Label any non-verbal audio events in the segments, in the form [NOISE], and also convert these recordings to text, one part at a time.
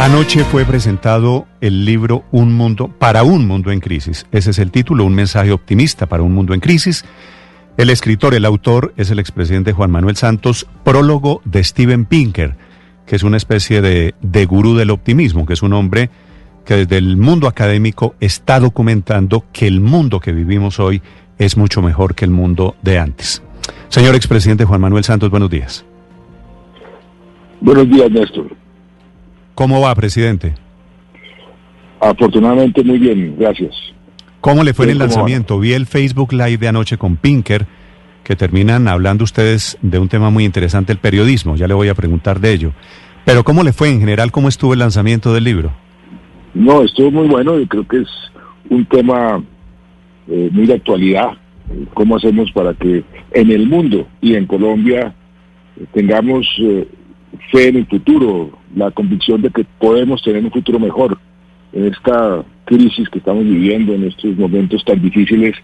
Anoche fue presentado el libro Un mundo para un mundo en crisis. Ese es el título, un mensaje optimista para un mundo en crisis. El escritor, el autor es el expresidente Juan Manuel Santos, prólogo de Steven Pinker que es una especie de, de gurú del optimismo, que es un hombre que desde el mundo académico está documentando que el mundo que vivimos hoy es mucho mejor que el mundo de antes. Señor expresidente Juan Manuel Santos, buenos días. Buenos días, Néstor. ¿Cómo va, presidente? Afortunadamente muy bien, gracias. ¿Cómo le fue en el lanzamiento? Vi el Facebook Live de anoche con Pinker, que terminan hablando ustedes de un tema muy interesante, el periodismo. Ya le voy a preguntar de ello. Pero ¿cómo le fue en general? ¿Cómo estuvo el lanzamiento del libro? No, estuvo muy bueno y creo que es un tema eh, muy de actualidad. ¿Cómo hacemos para que en el mundo y en Colombia tengamos eh, fe en el futuro, la convicción de que podemos tener un futuro mejor en esta crisis que estamos viviendo, en estos momentos tan difíciles?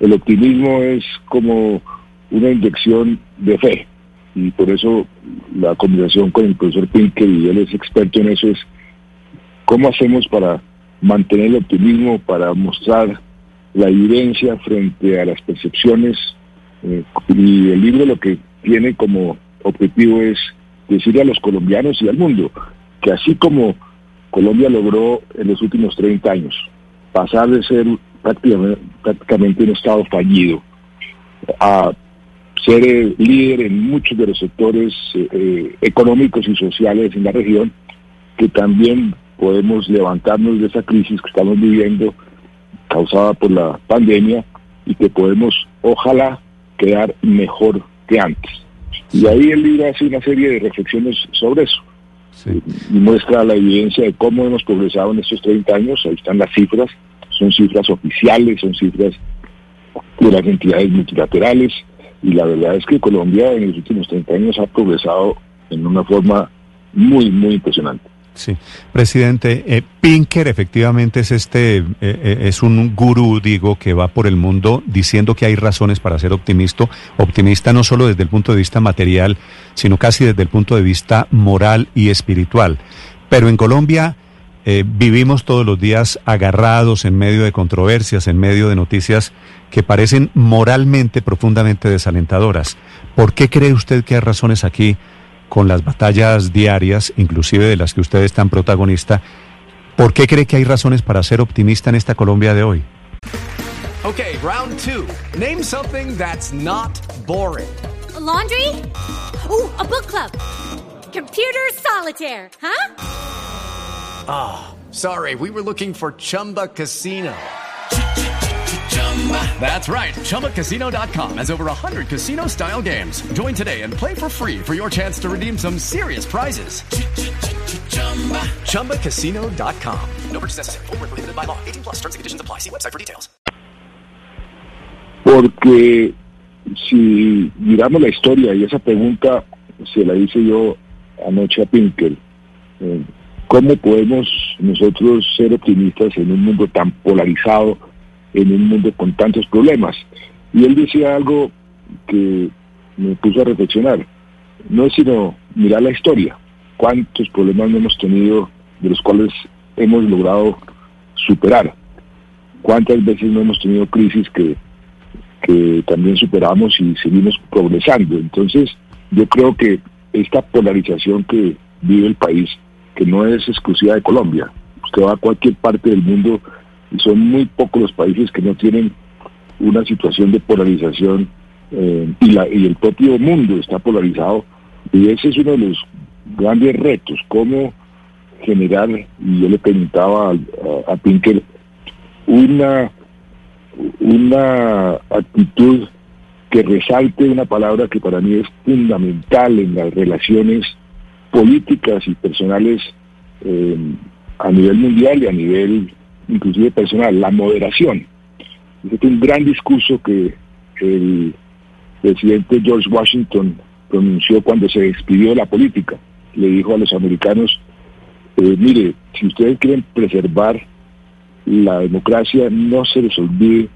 El optimismo es como una inyección de fe y por eso la combinación con el profesor Pinker, y él es experto en eso, es cómo hacemos para mantener el optimismo, para mostrar la evidencia frente a las percepciones. Eh, y el libro lo que tiene como objetivo es decirle a los colombianos y al mundo que así como Colombia logró en los últimos 30 años pasar de ser prácticamente, un estado fallido a ser el líder en muchos de los sectores eh, económicos y sociales en la región, que también podemos levantarnos de esa crisis que estamos viviendo causada por la pandemia y que podemos, ojalá, quedar mejor que antes. Y ahí el libro hace una serie de reflexiones sobre eso. Y muestra la evidencia de cómo hemos progresado en estos 30 años, ahí están las cifras, son cifras oficiales, son cifras de las entidades multilaterales, y la verdad es que Colombia en los últimos 30 años ha progresado en una forma muy, muy impresionante. Sí, presidente, eh, Pinker efectivamente es este, eh, eh, es un gurú, digo, que va por el mundo diciendo que hay razones para ser optimista, optimista no solo desde el punto de vista material, sino casi desde el punto de vista moral y espiritual. Pero en Colombia vivimos todos los días agarrados en medio de controversias, en medio de noticias que parecen moralmente profundamente desalentadoras. ¿Por qué cree usted que hay razones aquí con las batallas diarias, inclusive de las que usted es tan protagonista? ¿Por qué cree que hay razones para ser optimista en esta Colombia de hoy? Okay, round two. Name something that's not boring. A laundry? Ooh, a book club. Computer solitaire, huh? Ah, oh, sorry, we were looking for Chumba Casino. That's right. ChumbaCasino.com has over 100 casino style games. Join today and play for free for your chance to redeem some serious prizes. ChumbaCasino.com. No purchase necessary. Full by law. 18 plus terms and conditions apply. See website for details. Porque si miramos la historia, y esa pregunta se la hice yo anoche a Pinker, eh, ¿cómo podemos nosotros ser optimistas en un mundo tan polarizado? En un mundo con tantos problemas. Y él decía algo que me puso a reflexionar. No es sino mirar la historia, cuántos problemas no hemos tenido de los cuales hemos logrado superar, cuántas veces no hemos tenido crisis que, que también superamos y seguimos progresando. Entonces, yo creo que esta polarización que vive el país, que no es exclusiva de Colombia, usted va a cualquier parte del mundo son muy pocos los países que no tienen una situación de polarización eh, y, la, y el propio mundo está polarizado y ese es uno de los grandes retos, cómo generar, y yo le preguntaba a, a, Pinker, una, una actitud que resalte una palabra que para mí es fundamental en las relaciones políticas y personales eh, a nivel mundial y a nivel inclusive personal, la moderación. Es un gran discurso que el presidente George Washington pronunció cuando se despidió de la política. Le dijo a los americanos, eh, mire, si ustedes quieren preservar la democracia, no se les olvide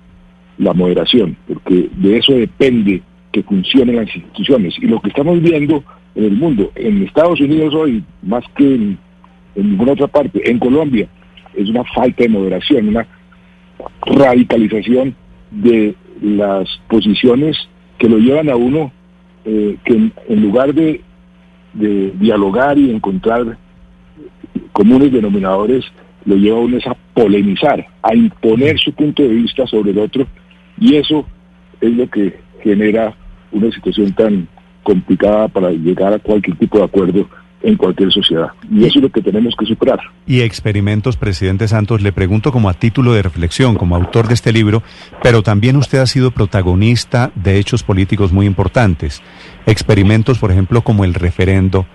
la moderación, porque de eso depende que funcionen las instituciones. Y lo que estamos viendo en el mundo, en Estados Unidos hoy, más que en ninguna otra parte, en Colombia, es una falta de moderación, una radicalización de las posiciones que lo llevan a uno eh, que en, lugar de, de, dialogar y encontrar comunes denominadores, lo lleva a uno a polemizar, a imponer su punto de vista sobre el otro, y eso es lo que genera una situación tan complicada para llegar a cualquier tipo de acuerdo en cualquier sociedad. Y eso es lo que tenemos que superar. Y experimentos, presidente Santos, le pregunto como a título de reflexión, como autor de este libro, pero también usted ha sido protagonista de hechos políticos muy importantes. Experimentos, por ejemplo, como el referendo,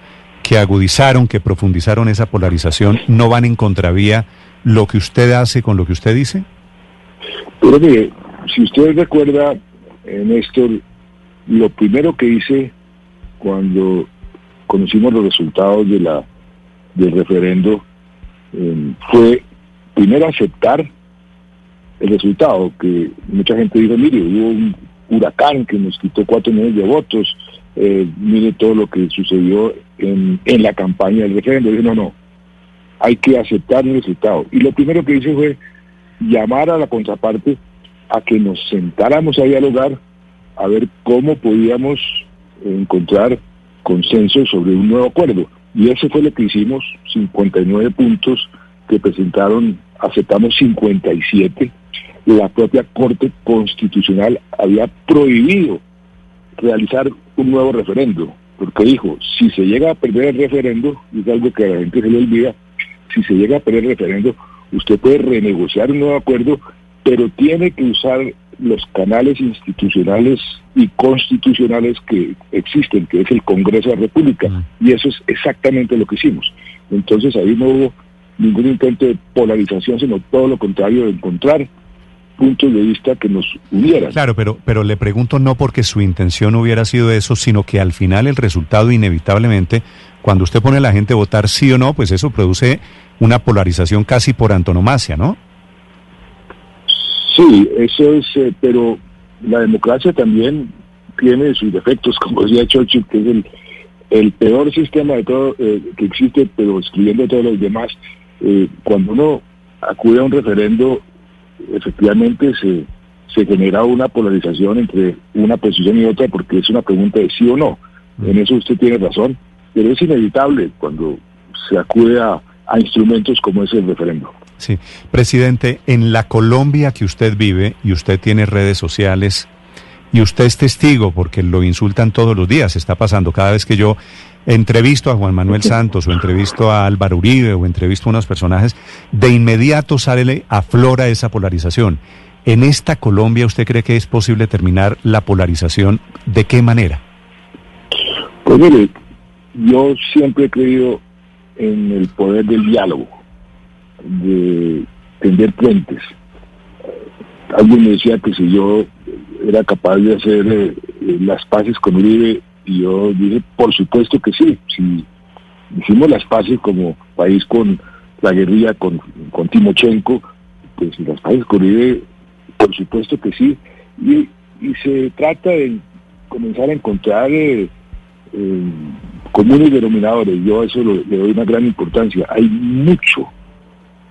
que agudizaron, que profundizaron esa polarización, ¿no van en contravía lo que usted hace con lo que usted dice? Pero mire, si usted recuerda, Néstor, lo primero que hice cuando conocimos los resultados de la del referendo eh, fue primero aceptar el resultado, que mucha gente dijo, mire, hubo un huracán que nos quitó cuatro millones de votos, eh, mire todo lo que sucedió en, en la campaña del referendo. Dije, no, no, hay que aceptar el resultado. Y lo primero que hice fue llamar a la contraparte a que nos sentáramos a dialogar, a ver cómo podíamos encontrar consenso sobre un nuevo acuerdo. Y eso fue lo que hicimos, 59 puntos que presentaron, aceptamos 57. La propia Corte Constitucional había prohibido realizar un nuevo referendo, porque dijo, si se llega a perder el referendo, es algo que a la gente se le olvida, si se llega a perder el referendo, usted puede renegociar un nuevo acuerdo, pero tiene que usar los canales institucionales y constitucionales que existen, que es el Congreso de la República. Y eso es exactamente lo que hicimos. Entonces ahí no hubo ningún intento de polarización, sino todo lo contrario, de encontrar puntos de vista que nos unieran. Claro, pero, pero le pregunto no porque su intención hubiera sido eso, sino que al final el resultado inevitablemente, cuando usted pone a la gente a votar sí o no, pues eso produce una polarización casi por antonomasia, ¿no? Sí, eso es, eh, pero la democracia también tiene sus defectos, [LAUGHS] como decía Churchill, que es el, el peor sistema de todo eh, que existe, pero excluyendo a todos los demás. Eh, cuando uno acude a un referendo, efectivamente se, se genera una polarización entre una posición y otra porque es una pregunta de sí o no. En eso usted tiene razón, pero es inevitable cuando se acude a, a instrumentos como es el referendo. Sí, presidente, en la Colombia que usted vive y usted tiene redes sociales y usted es testigo porque lo insultan todos los días, está pasando cada vez que yo entrevisto a Juan Manuel Santos o entrevisto a Álvaro Uribe o entrevisto a unos personajes, de inmediato sale, aflora esa polarización. ¿En esta Colombia usted cree que es posible terminar la polarización? ¿De qué manera? Pues mire, yo siempre he creído en el poder del diálogo de tender puentes. Alguien me decía que si yo era capaz de hacer eh, las paces con Uribe, y yo dije, por supuesto que sí. Si hicimos las paces como país con la guerrilla, con, Timochenko, pues las paces con Uribe, por supuesto que sí. Y, y se trata de comenzar a encontrar eh, eh, comunes denominadores. Yo a eso le doy una gran importancia. Hay mucho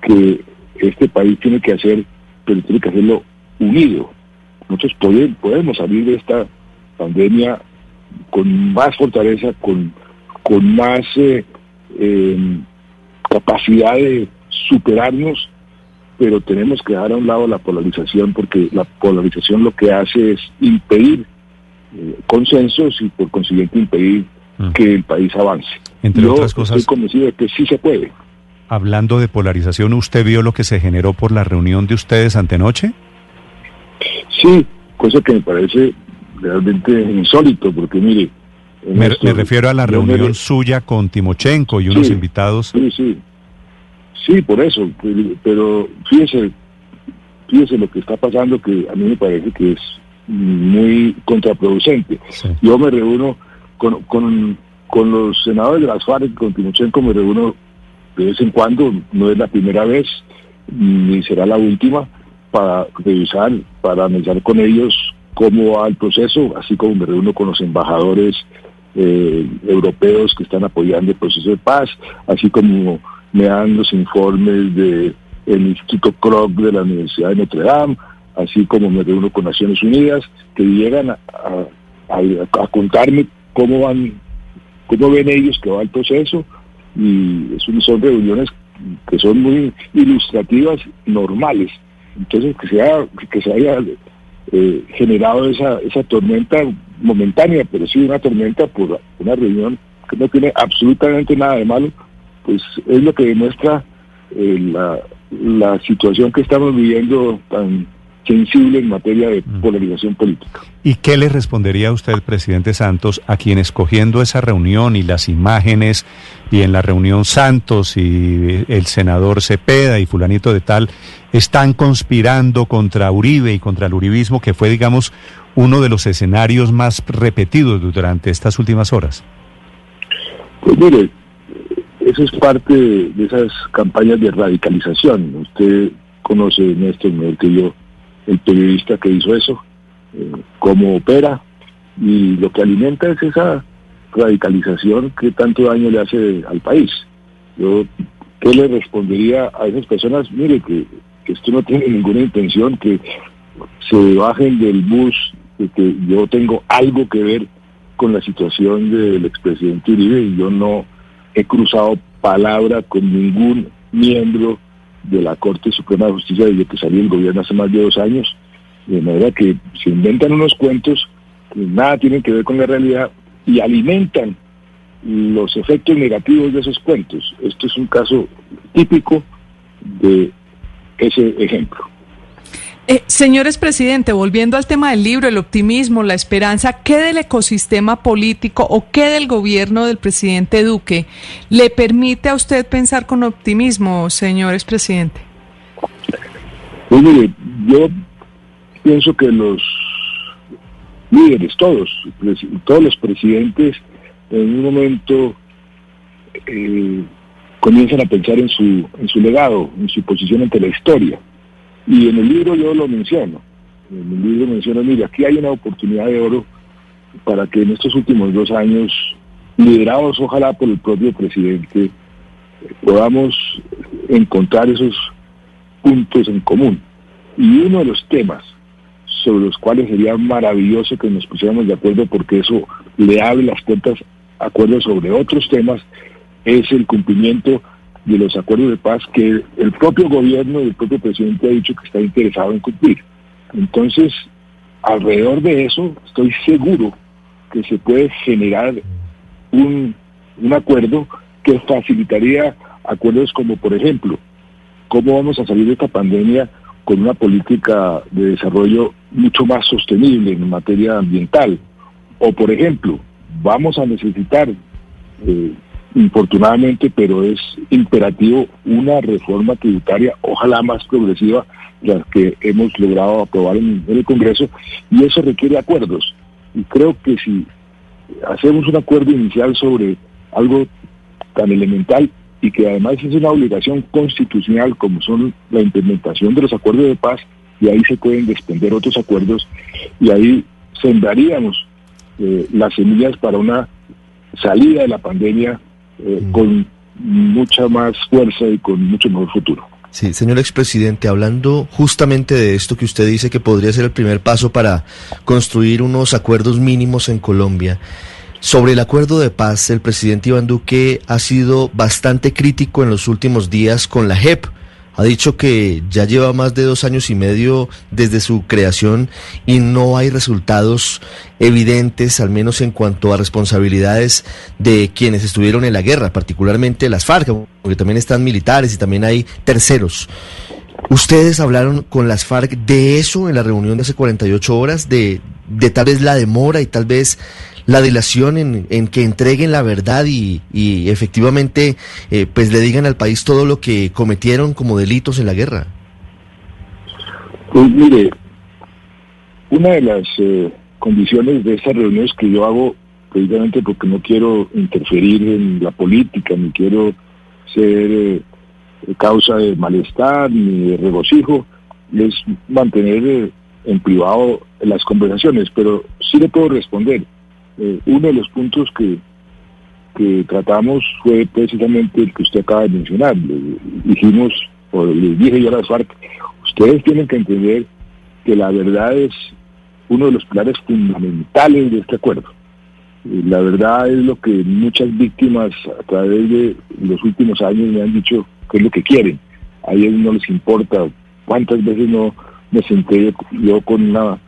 que este país tiene que hacer, pero tiene que hacerlo unido. Nosotros podemos, podemos salir de esta pandemia con más fortaleza, con, con más eh, em, capacidad de superarnos, pero tenemos que dejar a un lado la polarización porque la polarización lo que hace es impedir eh, consensos y por consiguiente impedir mm. que el país avance. Entre otras cosas, estoy convencido de que sí se puede. Hablando de polarización, ¿usted vio lo que se generó por la reunión de ustedes antenoche? Sí, cosa que me parece realmente insólito, porque mire... Me, refiero a la reunión suya con Timochenko y unos invitados. Sí, sí. Sí, por eso, pero fíjese, fíjese lo que está pasando que a mí me parece que es muy contraproducente. Yo me reúno con, con, con, los senadores de las FARC, con Timochenko me reúno de vez en cuando, no es la primera vez, ni será la última, para revisar, para analizar con ellos cómo va el proceso, así como me reúno con los embajadores eh, europeos que están apoyando el proceso de paz, así como me dan los informes del Instituto Kroc de la Universidad de Notre Dame, así como me reúno con Naciones Unidas, que llegan a, a, contarme cómo van, cómo ven ellos que va el proceso, y son reuniones que son muy ilustrativas, normales. Entonces, que se haya, que se haya eh, generado esa, esa tormenta momentánea, pero sí una tormenta por una reunión que no tiene absolutamente nada de malo, pues es lo que demuestra eh, la, la situación que estamos viviendo tan sensible en materia de mm. polarización política. ¿Y qué le respondería a usted, presidente Santos, a quien escogiendo esa reunión y las imágenes, y en la reunión Santos y el senador Cepeda y fulanito de tal, están conspirando contra Uribe y contra el uribismo, que fue, digamos, uno de los escenarios más repetidos durante estas últimas horas? Pues mire, eso es parte de esas campañas de radicalización. Usted conoce, Néstor, mejor que yo, el periodista que hizo eso, eh, cómo opera, y lo que alimenta es esa radicalización que tanto daño le hace al país. Yo, ¿qué le respondería a esas personas? Mire, que, esto no tiene ninguna intención, que se bajen del bus, de que yo tengo algo que ver con la situación del expresidente Uribe y yo no he cruzado palabra con ningún miembro de la Corte Suprema de Justicia desde que salió el gobierno hace más de dos años, de manera que se inventan unos cuentos que nada tienen que ver con la realidad y alimentan los efectos negativos de esos cuentos. Esto es un caso típico de ese ejemplo. Eh, señores presidente, volviendo al tema del libro, el optimismo, la esperanza, ¿qué del ecosistema político o qué del gobierno del presidente Duque le permite a usted pensar con optimismo, señores presidente? Pues mire, yo pienso que los líderes, todos, todos los presidentes, en un momento eh, comienzan a pensar en su, en su legado, en su posición ante la historia y en el libro yo lo menciono. En el libro menciono, mire, aquí hay una oportunidad de oro para que en estos últimos dos años, liderados ojalá por el propio presidente, podamos encontrar esos puntos en común. Y uno de los temas sobre los cuales sería maravilloso que nos pusiéramos de acuerdo porque eso le abre las puertas acuerdos sobre otros temas es el cumplimiento de los acuerdos de paz que el propio gobierno y el propio presidente ha dicho que está interesado en cumplir. Entonces, alrededor de eso, estoy seguro que se puede generar un, un acuerdo que facilitaría acuerdos como, por ejemplo, cómo vamos a salir de esta pandemia con una política de desarrollo mucho más sostenible en materia ambiental. O, por ejemplo, vamos a necesitar eh, infortunadamente, pero es imperativo una reforma tributaria, ojalá más progresiva, la que hemos logrado aprobar en, el Congreso, y eso requiere acuerdos. Y creo que si hacemos un acuerdo inicial sobre algo tan elemental y que además es una obligación constitucional como son la implementación de los acuerdos de paz, y ahí se pueden desprender otros acuerdos, y ahí sembraríamos eh, las semillas para una salida de la pandemia eh, mm. con mucha más fuerza y con mucho mejor futuro. Sí, señor expresidente, hablando justamente de esto que usted dice que podría ser el primer paso para construir unos acuerdos mínimos en Colombia. Sobre el acuerdo de paz, el presidente Iván Duque ha sido bastante crítico en los últimos días con la JEP, ha dicho que ya lleva más de dos años y medio desde su creación y no hay resultados evidentes, al menos en cuanto a responsabilidades de quienes estuvieron en la guerra, particularmente las FARC, porque también están militares y también hay terceros. ¿Ustedes hablaron con las FARC de eso en la reunión de hace 48 horas, de, de tal vez la demora y tal vez la dilación en, que entreguen la verdad y, efectivamente eh, pues le digan al país todo lo que cometieron como delitos en la guerra? Pues mire, una de las eh, condiciones de estas reuniones que yo hago, precisamente porque no quiero interferir en la política, ni quiero ser eh, causa de malestar ni de regocijo, es mantener eh, en privado las conversaciones, pero sí le puedo responder. Eh, uno de los puntos que, que tratamos fue precisamente el que usted acaba de mencionar. dijimos, o le dije yo a las FARC, ustedes tienen que entender que la verdad es uno de los pilares fundamentales de este acuerdo. La verdad es lo que muchas víctimas a través de los últimos años me han dicho que es lo que quieren. A ellos no les importa. ¿Cuántas veces no me senté yo con una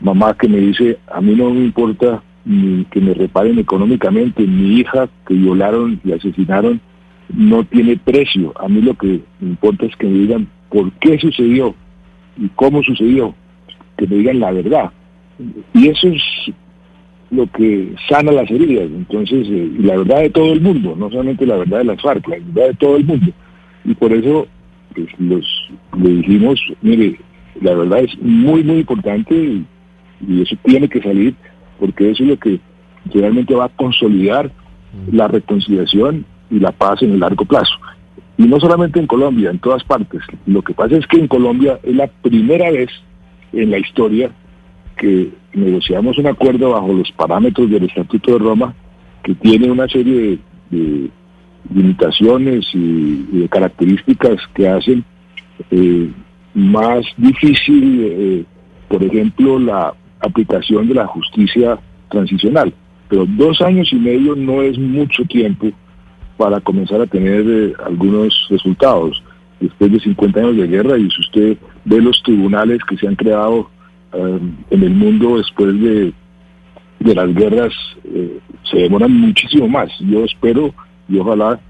mamá que me dice, a mí no me importa ni que me reparen económicamente, mi hija que violaron y asesinaron no tiene precio. A mí lo que me importa es que me digan por qué sucedió y cómo sucedió, que me digan la verdad. Y eso es lo que sana las heridas. Entonces, eh, la verdad de todo el mundo, no solamente la verdad de las FARC, la verdad de todo el mundo. Y por eso pues, los, le dijimos, mire, la verdad es muy, muy importante y, eso tiene que salir porque eso es lo que realmente va a consolidar la reconciliación y la paz en el largo plazo. Y no solamente en Colombia, en todas partes. Lo que pasa es que en Colombia es la primera vez en la historia que negociamos un acuerdo bajo los parámetros del Estatuto de Roma que tiene una serie de, limitaciones y, de características que hacen eh, más difícil, eh, por ejemplo, la aplicación de la justicia transicional. Pero dos años y medio no es mucho tiempo para comenzar a tener eh, algunos resultados. Después de 50 años de guerra, y si usted ve los tribunales que se han creado eh, en el mundo después de, de las guerras eh, se demoran muchísimo más. Yo espero y ojalá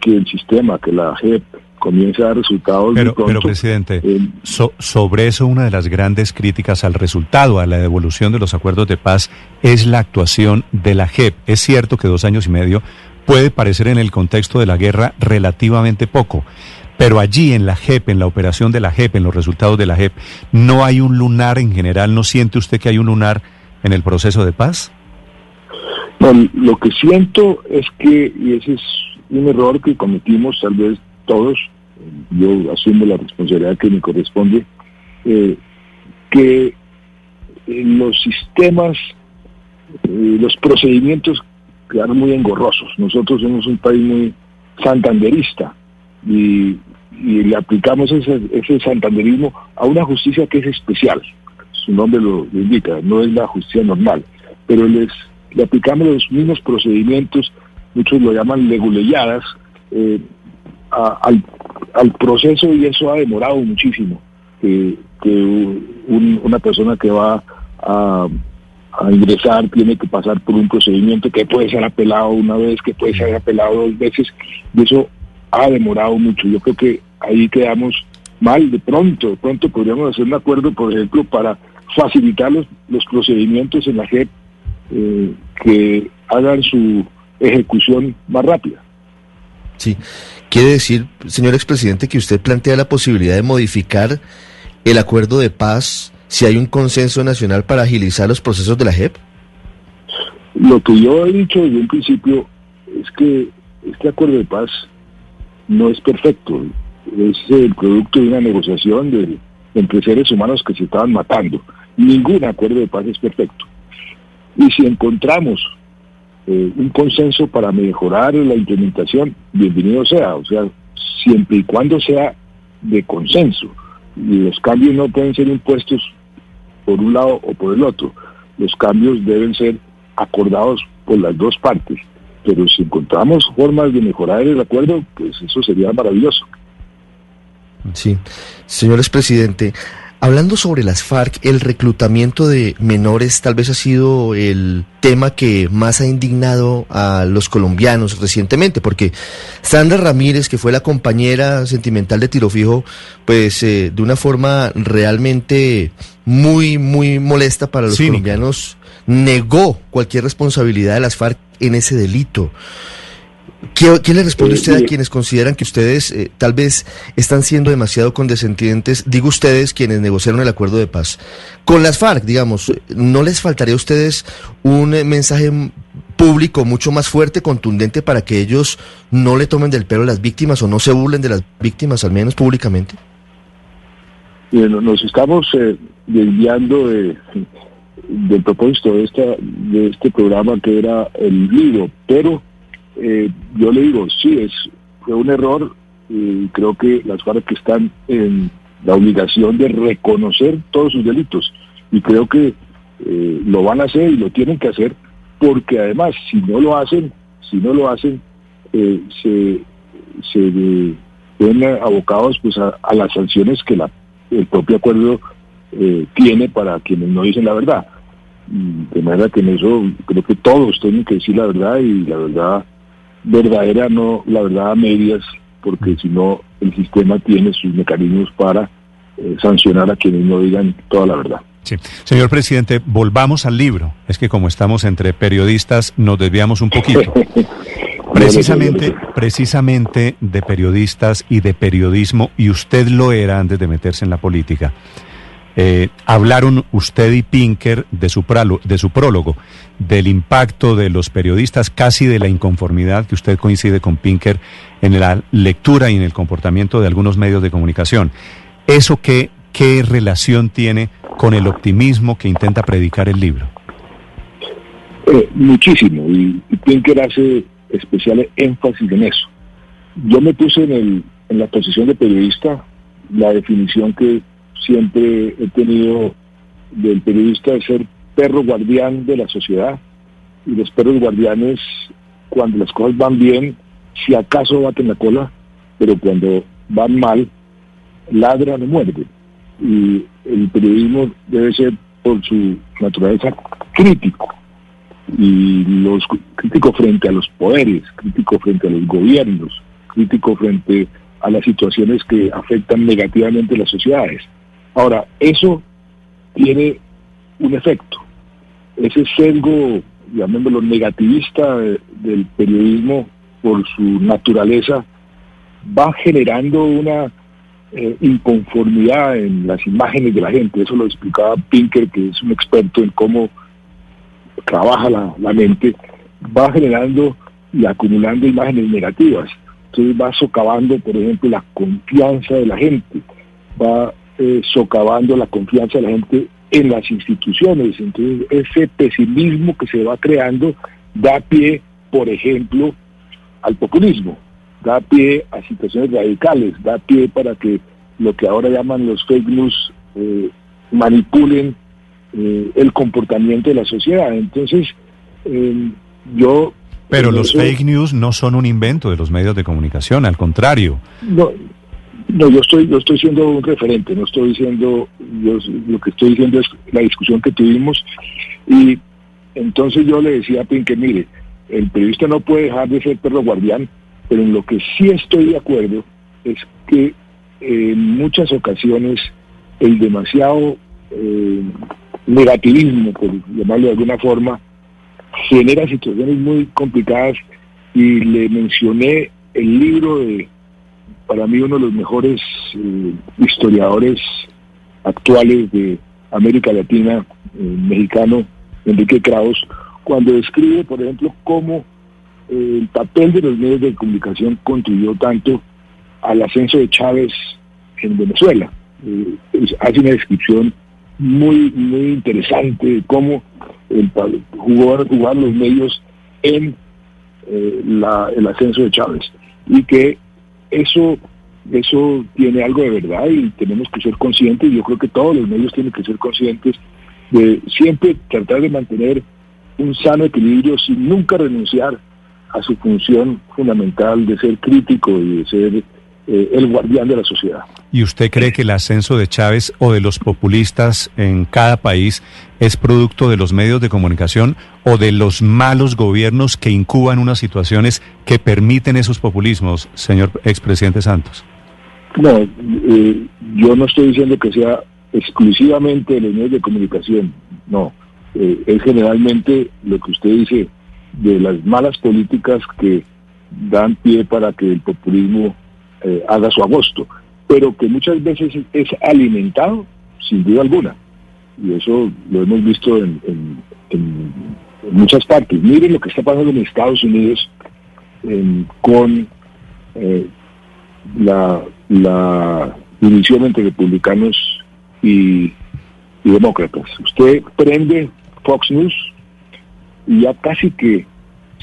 que el sistema, que la JEP comience a dar resultados. Pero, pero presidente, sobre eso una de las grandes críticas al resultado, a la devolución de los acuerdos de paz, es la actuación de la JEP. Es cierto que dos años y medio puede parecer en el contexto de la guerra relativamente poco, pero allí en la JEP, en la operación de la JEP, en los resultados de la JEP, ¿no hay un lunar en general? ¿No siente usted que hay un lunar en el proceso de paz? No, lo que siento es que, y ese es un error que cometimos tal vez todos, yo asumo la responsabilidad que me corresponde, eh, que los sistemas, eh, los procedimientos quedaron muy engorrosos. Nosotros somos un país muy santanderista y, le aplicamos ese, ese santanderismo a una justicia que es especial. Su nombre lo, indica, no es la justicia normal, pero les, le aplicamos los mismos procedimientos, muchos lo llaman leguleyadas, eh, al, al, proceso y eso ha demorado muchísimo. que una persona que va a, a ingresar tiene que pasar por un procedimiento que puede ser apelado una vez, que puede ser apelado dos veces, y eso ha demorado mucho. Yo creo que ahí quedamos mal de pronto, de pronto podríamos hacer un acuerdo, por ejemplo, para facilitar los, los procedimientos en la JEP eh, que hagan su ejecución más rápida. Sí, quiere decir, señor expresidente, que usted plantea la posibilidad de modificar el acuerdo de paz si hay un consenso nacional para agilizar los procesos de la JEP. Lo que yo he dicho desde un principio es que este acuerdo de paz no es perfecto. Es el producto de una negociación de, entre seres humanos que se estaban matando. Ningún acuerdo de paz es perfecto. Y si encontramos eh, un consenso para mejorar la implementación, bienvenido sea. O sea, siempre y cuando sea de consenso. Los cambios no pueden ser impuestos por un lado o por el otro. Los cambios deben ser acordados por las dos partes pero si encontramos formas de mejorar el acuerdo, pues eso sería maravilloso. Sí, señores presidente, hablando sobre las FARC, el reclutamiento de menores tal vez ha sido el tema que más ha indignado a los colombianos recientemente, porque Sandra Ramírez, que fue la compañera sentimental de Tiro Fijo, pues eh, de una forma realmente muy, muy molesta para los colombianos, negó cualquier responsabilidad de las FARC en ese delito. ¿Qué, le responde usted a quienes consideran que ustedes eh, tal vez están siendo demasiado condescendientes? Digo ustedes quienes negociaron el acuerdo de paz. Con las FARC, digamos, ¿no les faltaría a ustedes un eh, mensaje público mucho más fuerte, contundente, para que ellos no le tomen del pelo a las víctimas o no se burlen de las víctimas, al menos públicamente? Bueno, nos estamos eh, desviando de, del propósito de, esta, de este programa que era el libro, pero eh, yo le digo, sí, es, fue un error y creo que las FARC están en la obligación de reconocer todos sus delitos y creo que eh, lo van a hacer y lo tienen que hacer porque además si no lo hacen, si no lo hacen, eh, se, se ven abocados pues a, las sanciones que la, el propio acuerdo tiene para quienes no dicen la verdad. De manera que en eso creo que todos tienen que decir la verdad y la verdad verdadera, no la verdad a medias, porque si no el sistema tiene sus mecanismos para eh, sancionar a quienes no digan toda la verdad. Sí. Señor presidente, volvamos al libro. Es que como estamos entre periodistas, nos desviamos un poquito. [LAUGHS] Precisamente, precisamente de periodistas y de periodismo, y usted lo era antes de meterse en la política. Eh, hablaron usted y Pinker de su, de su prólogo, del impacto de los periodistas, casi de la inconformidad que usted coincide con Pinker en la lectura y en el comportamiento de algunos medios de comunicación. ¿Eso qué, qué relación tiene con el optimismo que intenta predicar el libro? Eh, muchísimo, y, Pinker hace especial énfasis en eso. Yo me puse en, el, en la posición de periodista la definición que siempre he tenido del periodista de ser perro guardián de la sociedad. Y los perros guardianes cuando las cosas van bien si acaso baten la cola pero cuando van mal ladran o muerden. Y el periodismo debe ser por su naturaleza crítico. Y los crítico frente a los poderes crítico frente a los gobiernos crítico frente a las situaciones que afectan negativamente las sociedades Ahora, eso tiene un efecto. Ese sesgo, llamémoslo negativista del periodismo por su naturaleza, va generando una eh, inconformidad en las imágenes de la gente. Eso lo explicaba Pinker, que es un experto en cómo trabaja la, la mente. Va generando y acumulando imágenes negativas. Entonces va socavando, por ejemplo, la confianza de la gente. Va eh, socavando la confianza de la gente en las instituciones. Entonces, ese pesimismo que se va creando da pie, por ejemplo, al populismo, da pie a situaciones radicales, da pie para que lo que ahora llaman los fake news eh, manipulen eh, el comportamiento de la sociedad. Entonces, yo... Pero los fake news no son un invento de los medios de comunicación, al contrario. No, no, yo estoy, yo estoy siendo un referente, no estoy diciendo, yo, lo que estoy diciendo es la discusión que tuvimos y entonces yo le decía a Pin que mire, el periodista no puede dejar de ser perro guardián, pero en lo que sí estoy de acuerdo es que en muchas ocasiones el demasiado eh, negativismo, por llamarlo de alguna forma, genera situaciones muy complicadas y le mencioné el libro de para mí uno de los mejores eh, historiadores actuales de América Latina, eh, mexicano, Enrique Kraus, cuando describe, por ejemplo, cómo eh, el papel de los medios de comunicación contribuyó tanto al ascenso de Chávez en Venezuela. hace una descripción muy muy interesante de cómo el, jugó, jugar los medios en el ascenso de Chávez y que eso, eso tiene algo de verdad y tenemos que ser conscientes, yo creo que todos los medios tienen que ser conscientes de siempre tratar de mantener un sano equilibrio sin nunca renunciar a su función fundamental de ser crítico y de ser eh, el guardián de la sociedad. ¿Y usted cree que el ascenso de Chávez o de los populistas en cada país es producto de los medios de comunicación o de los malos gobiernos que incuban unas situaciones que permiten esos populismos, señor expresidente Santos? No, eh, yo no estoy diciendo que sea exclusivamente de los medios de comunicación, no. eh, es generalmente lo que usted dice de las malas políticas que dan pie para que el populismo eh, haga su agosto, pero que muchas veces es alimentado sin duda alguna. Y eso lo hemos visto en, muchas partes. Miren lo que está pasando en Estados Unidos con eh, la, la división entre republicanos y, y demócratas. Usted prende Fox News y ya casi que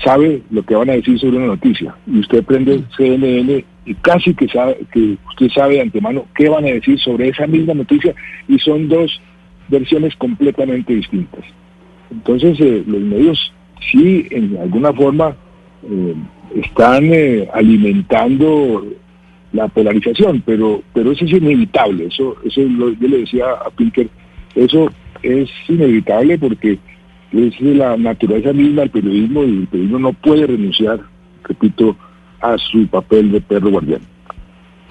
sabe lo que van a decir sobre una noticia. Y usted prende CNN y casi que sabe que usted sabe de antemano qué van a decir sobre esa misma noticia y son dos versiones completamente distintas. Entonces eh, los medios sí en alguna forma eh, están eh, alimentando la polarización, pero pero eso es inevitable. Eso eso yo le decía a Pinker, eso es inevitable porque es la naturaleza misma del periodismo y el periodismo no puede renunciar, repito, a su papel de perro guardián.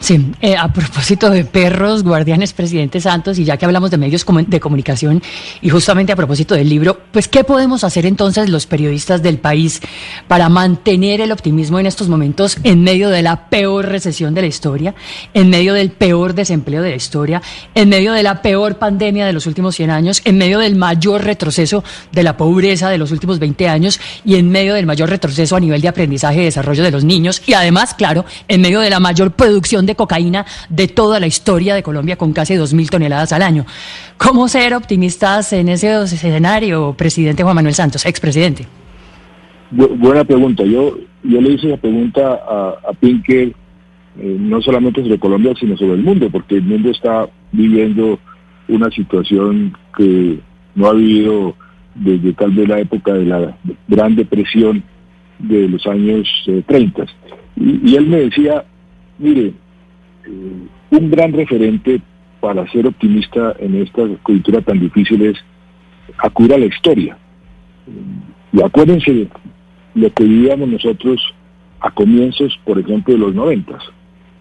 Sí, eh, a propósito de perros, guardianes, presidente Santos, y ya que hablamos de medios de comunicación y justamente a propósito del libro, pues ¿qué podemos hacer entonces los periodistas del país para mantener el optimismo en estos momentos en medio de la peor recesión de la historia, en medio del peor desempleo de la historia, en medio de la peor pandemia de los últimos 100 años, en medio del mayor retroceso de la pobreza de los últimos 20 años y en medio del mayor retroceso a nivel de aprendizaje y desarrollo de los niños y además, claro, en medio de la mayor producción de cocaína de toda la historia de Colombia con casi 2.000 toneladas al año. ¿Cómo ser optimistas en ese escenario, presidente Juan Manuel Santos, expresidente? buena pregunta. Yo, yo le hice la pregunta a, a Pinker, eh, no solamente sobre Colombia, sino sobre el mundo, porque el mundo está viviendo una situación que no ha vivido desde tal vez la época de la Gran Depresión de los años 30. Eh, y, y, él me decía, mire, eh, un gran referente para ser optimista en esta cultura tan difícil es acudir a la historia. Y acuérdense lo que vivíamos nosotros a comienzos, por ejemplo, de los noventas.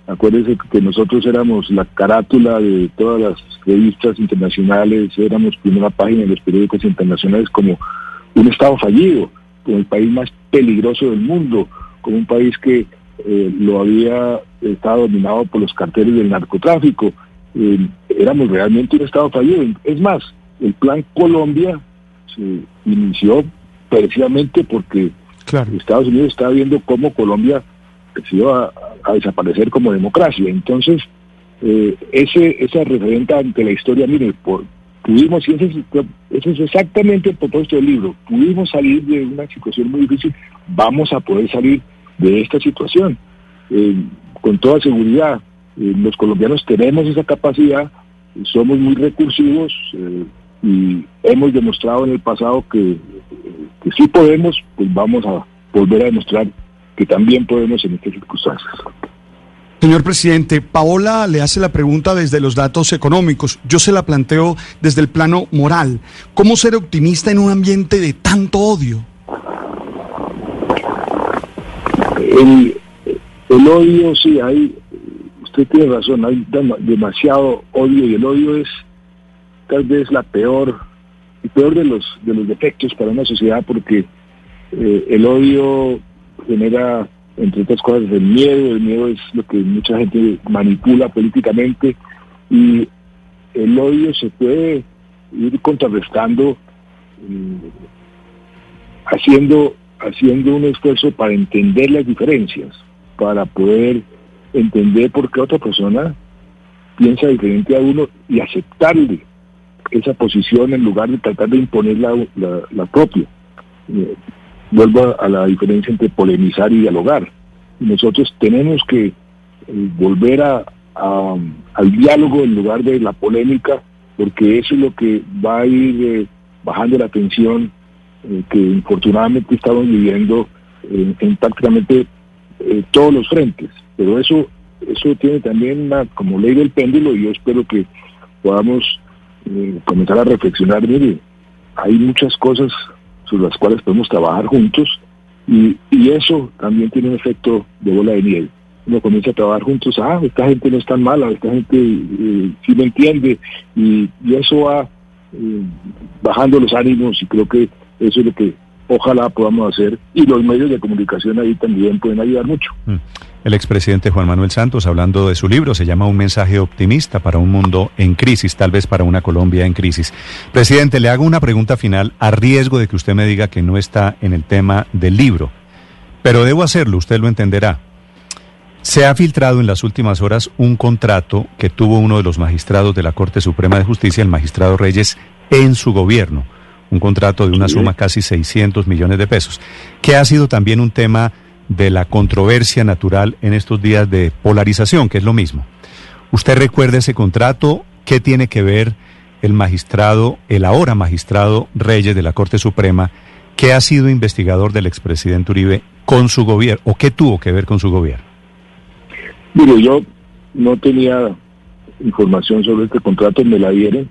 Acuérdense que nosotros éramos la carátula de todas las revistas internacionales, éramos primera página de los periódicos internacionales como un Estado fallido, como el país más peligroso del mundo, como un país que eh, lo había estado dominado por los carteles del narcotráfico. Eh, éramos realmente un Estado fallido. Es más, el Plan Colombia se inició precisamente porque Estados Unidos estaba viendo cómo Colombia se iba a, desaparecer como democracia. Entonces, eh, ese esa referente ante la historia, mire, por, pudimos, y ese es, exactamente el propósito del libro, pudimos salir de una situación muy difícil, vamos a poder salir de esta situación. Eh, con toda seguridad, eh, los colombianos tenemos esa capacidad, somos muy recursivos eh, y hemos demostrado en el pasado que, que sí podemos, pues vamos a volver a demostrar que también podemos en estas circunstancias. Señor presidente, Paola le hace la pregunta desde los datos económicos. Yo se la planteo desde el plano moral. ¿Cómo ser optimista en un ambiente de tanto odio? El, el odio, sí, hay, usted tiene razón, hay demasiado odio y el odio es tal vez la peor, el peor de los, de los defectos para una sociedad porque eh, el odio genera, entre otras cosas, el miedo, el miedo es lo que mucha gente manipula políticamente y el odio se puede ir contrarrestando eh, haciendo haciendo un esfuerzo para entender las diferencias, para poder entender por qué otra persona piensa diferente a uno y aceptarle esa posición en lugar de tratar de imponer la, propia. Eh, vuelvo a, la diferencia entre polemizar y dialogar. Nosotros tenemos que eh, volver a, al diálogo en lugar de la polémica, porque eso es lo que va a ir eh, bajando la tensión eh, que infortunadamente estamos viviendo en prácticamente eh, todos los frentes. Pero eso eso tiene también una, como ley del péndulo y yo espero que podamos eh, comenzar a reflexionar. Mire, hay muchas cosas sobre las cuales podemos trabajar juntos y, y eso también tiene un efecto de bola de nieve. Uno comienza a trabajar juntos, ah, esta gente no es tan mala, esta gente sí me entiende y, y eso va eh, bajando los ánimos y creo que eso es lo que ojalá podamos hacer y los medios de comunicación ahí también pueden ayudar mucho. Mm. El expresidente Juan Manuel Santos, hablando de su libro, se llama Un mensaje optimista para un mundo en crisis, tal vez para una Colombia en crisis. Presidente, le hago una pregunta final a riesgo de que usted me diga que no está en el tema del libro, pero debo hacerlo, usted lo entenderá. Se ha filtrado en las últimas horas un contrato que tuvo uno de los magistrados de la Corte Suprema de Justicia, el magistrado Reyes, en su gobierno. Un contrato de una suma casi 600 millones de pesos, que ha sido también un tema de la controversia natural en estos días de polarización, que es lo mismo. ¿Usted recuerda ese contrato? ¿Qué tiene que ver el magistrado, el ahora magistrado Reyes de la Corte Suprema, que ha sido investigador del expresidente Uribe con su gobierno, o qué tuvo que ver con su gobierno? Mire, yo no tenía información sobre este contrato, me la dieron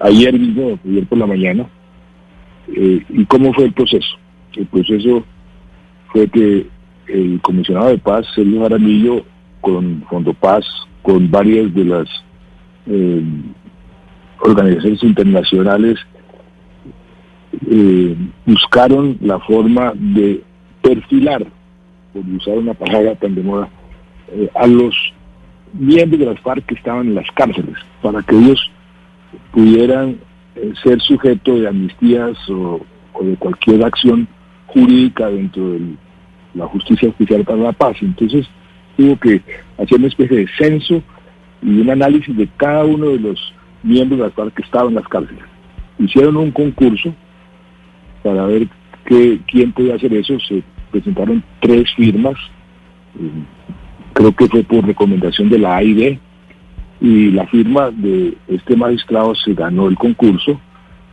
ayer mismo, ayer por la mañana. Eh, ¿Y cómo fue el proceso? El proceso fue que el comisionado de paz, Sergio Jaramillo, con Fondo Paz, con varias de las eh, organizaciones internacionales, eh, buscaron la forma de perfilar, por usar una palabra tan de moda, a los miembros de las FARC que estaban en las cárceles, para que ellos pudieran ser sujeto de amnistías o de cualquier acción jurídica dentro de la justicia oficial para la paz. Entonces tuvo que hacer una especie de censo y un análisis de cada uno de los miembros de la que estaban en las cárceles. Hicieron un concurso para ver que, quién podía hacer eso. Se presentaron tres firmas. Eh, creo que fue por recomendación de la AID. Y la firma de este magistrado se ganó el concurso.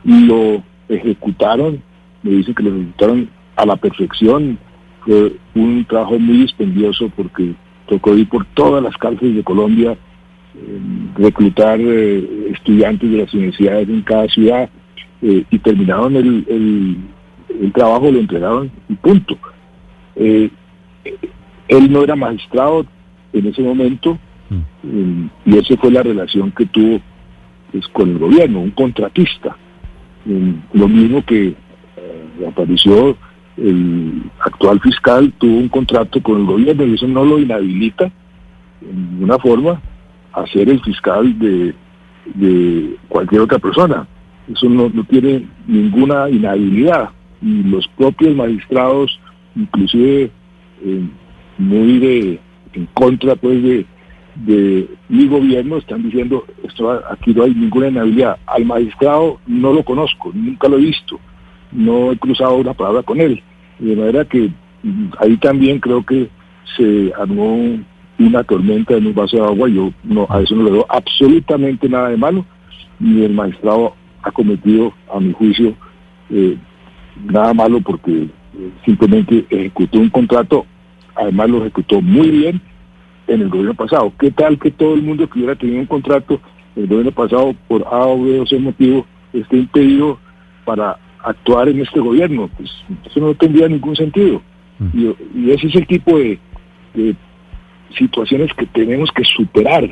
y Lo ejecutaron. Me dicen que lo ejecutaron a la perfección. Fue un trabajo muy dispendioso porque tocó ir por todas las cárceles de Colombia, eh, reclutar eh, estudiantes de las universidades en cada ciudad eh, y terminaron el, el, trabajo, lo entregaron y punto. él no era magistrado en ese momento mm. y esa fue la relación que tuvo pues, con el gobierno, un contratista. lo mismo que apareció el actual fiscal tuvo un contrato con el gobierno y eso no lo inhabilita en ninguna forma a ser el fiscal de, de cualquier otra persona. Eso no, no tiene ninguna inhabilidad. Y los propios magistrados, inclusive eh, muy de en contra pues de, de mi gobierno, están diciendo esto aquí no hay ninguna inhabilidad. Al magistrado no lo conozco, nunca lo he visto no he cruzado una palabra con él. De manera que mm, ahí también creo que se armó una tormenta en un vaso de agua. Yo no, a eso no le veo absolutamente nada de malo. Y el magistrado ha cometido, a mi juicio, eh, nada malo porque simplemente ejecutó un contrato, además lo ejecutó muy bien en el gobierno pasado. ¿Qué tal que todo el mundo que hubiera tenido un contrato en el gobierno pasado por A o B o C motivo esté impedido para actuar en este gobierno. Pues eso no tendría ningún sentido. Mm. Y, ese es el tipo de, situaciones que tenemos que superar.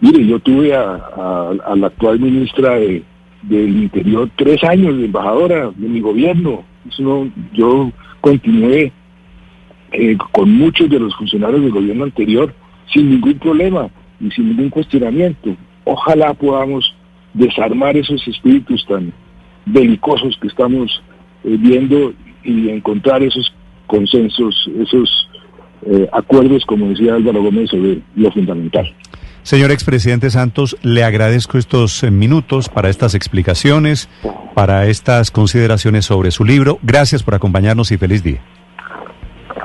Mire, yo tuve a, la actual ministra de, del Interior tres años de embajadora de mi gobierno. Eso yo continué eh, con muchos de los funcionarios del gobierno anterior sin ningún problema y sin ningún cuestionamiento. Ojalá podamos desarmar esos espíritus tan, belicosos que estamos eh, viendo y encontrar esos consensos, esos eh, acuerdos, como decía Álvaro Gómez, sobre lo fundamental. Señor expresidente Santos, le agradezco estos eh, minutos para estas explicaciones, para estas consideraciones sobre su libro. Gracias por acompañarnos y feliz día.